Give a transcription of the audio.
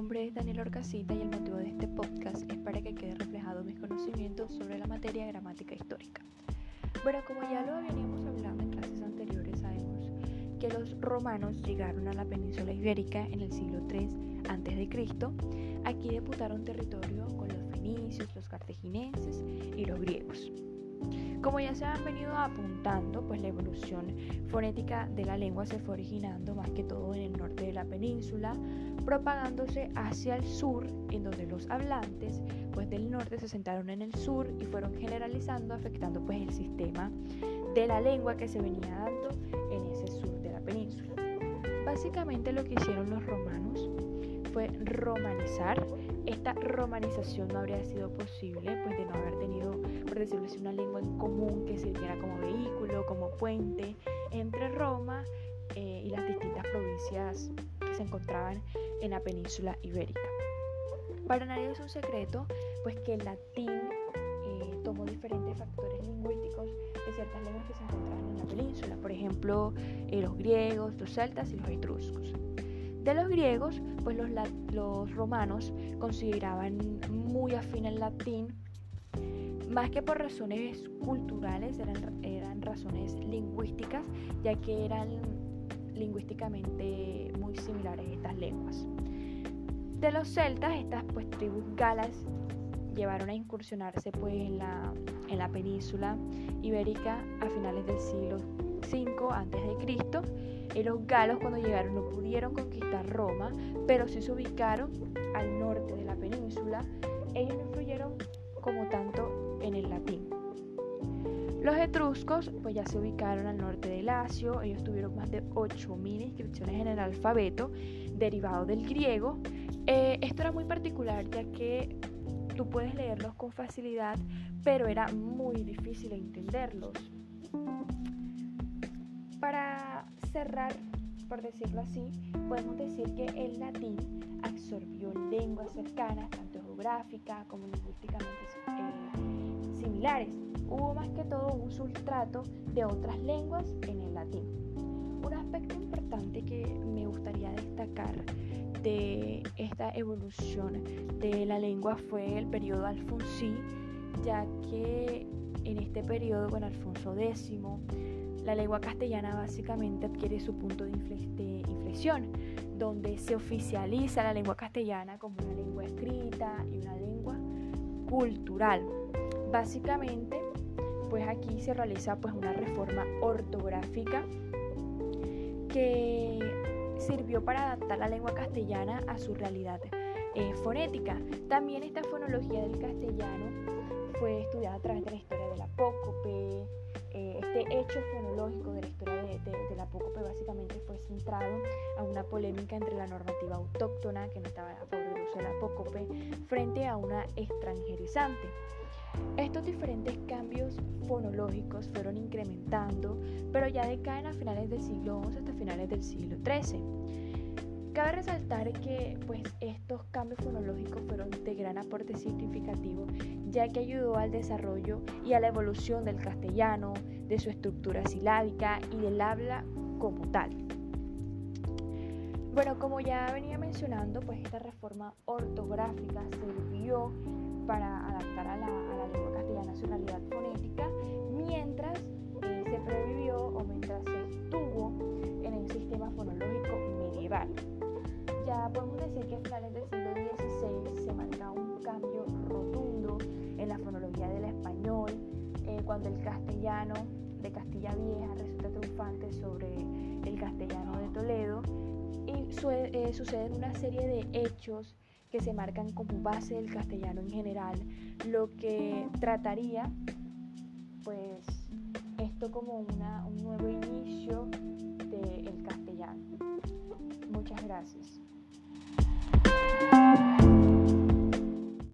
nombre es Daniel Orcasita y el motivo de este podcast es para que quede reflejado mis conocimientos sobre la materia gramática histórica. Bueno, como ya lo veníamos hablando en clases anteriores, sabemos que los romanos llegaron a la península ibérica en el siglo III a.C. Aquí deputaron territorio con los fenicios, los cartagineses y los griegos. Como ya se han venido apuntando, pues la evolución fonética de la lengua se fue originando más que todo en el norte de la península, propagándose hacia el sur, en donde los hablantes pues del norte se sentaron en el sur y fueron generalizando, afectando pues el sistema de la lengua que se venía dando en ese sur de la península. Básicamente lo que hicieron los romanos fue romanizar. Esta romanización no habría sido posible pues de no haber tenido, por decirlo así, una lengua en común que sirviera como vehículo, como puente entre Roma eh, y las distintas provincias que se encontraban en la península ibérica. Para nadie es un secreto pues que el latín eh, tomó diferentes factores lingüísticos de ciertas lenguas que se encontraban en la península, por ejemplo eh, los griegos, los celtas y los etruscos. De los griegos, pues los, romanos consideraban muy afín el latín, más que por razones culturales, eran, eran razones lingüísticas, ya que eran lingüísticamente muy similares estas lenguas. De los celtas, estas pues tribus galas llevaron a incursionarse pues en la, en la península ibérica a finales del siglo V a.C y los galos cuando llegaron no pudieron conquistar Roma, pero sí se ubicaron al norte de la península. Ellos no influyeron como tanto en el latín. Los etruscos pues ya se ubicaron al norte del Lacio, ellos tuvieron más de 8.000 inscripciones en el alfabeto derivado del griego. Eh, esto era muy particular ya que tú puedes leerlos con facilidad, pero era muy difícil entenderlos. Para cerrar, por decirlo así, podemos decir que el latín absorbió lenguas cercanas, tanto geográficas como lingüísticamente eh, similares. Hubo más que todo un sustrato de otras lenguas en el latín. Un aspecto importante que me gustaría destacar de esta evolución de la lengua fue el periodo alfonsí, ya que en este periodo, con Alfonso X, la lengua castellana básicamente adquiere su punto de, inflexión, donde se oficializa la lengua castellana como una lengua escrita y una lengua cultural. Básicamente, pues aquí se realiza pues una reforma ortográfica que sirvió para adaptar la lengua castellana a su realidad eh, fonética. También esta fonología del castellano fue estudiada a través de hecho fonológico de la historia de, la apócope básicamente fue centrado a una polémica entre la normativa autóctona, que no estaba a favor del uso de la apócope, frente a una extranjerizante. Estos diferentes cambios fonológicos fueron incrementando, pero ya decaen a finales del siglo XI hasta finales del siglo XIII. Cabe resaltar que pues, estos cambios fonológicos fueron de gran aporte significativo, ya que ayudó al desarrollo y a la evolución del castellano, de su estructura silábica y del habla como tal. Bueno, como ya venía mencionando, pues esta reforma ortográfica sirvió para adaptar a la, lengua castellana su realidad fonética, mientras eh, se previvió o mientras se estuvo en el sistema fonológico medieval. Ya podemos decir que a finales del siglo XVI se marca un cambio rotundo en la fonología del español, eh, cuando el castellano de Castilla Vieja resulta triunfante sobre el castellano de Toledo y eh, suceden una serie de hechos que se marcan como base del castellano en general, lo que trataría pues esto como una, un nuevo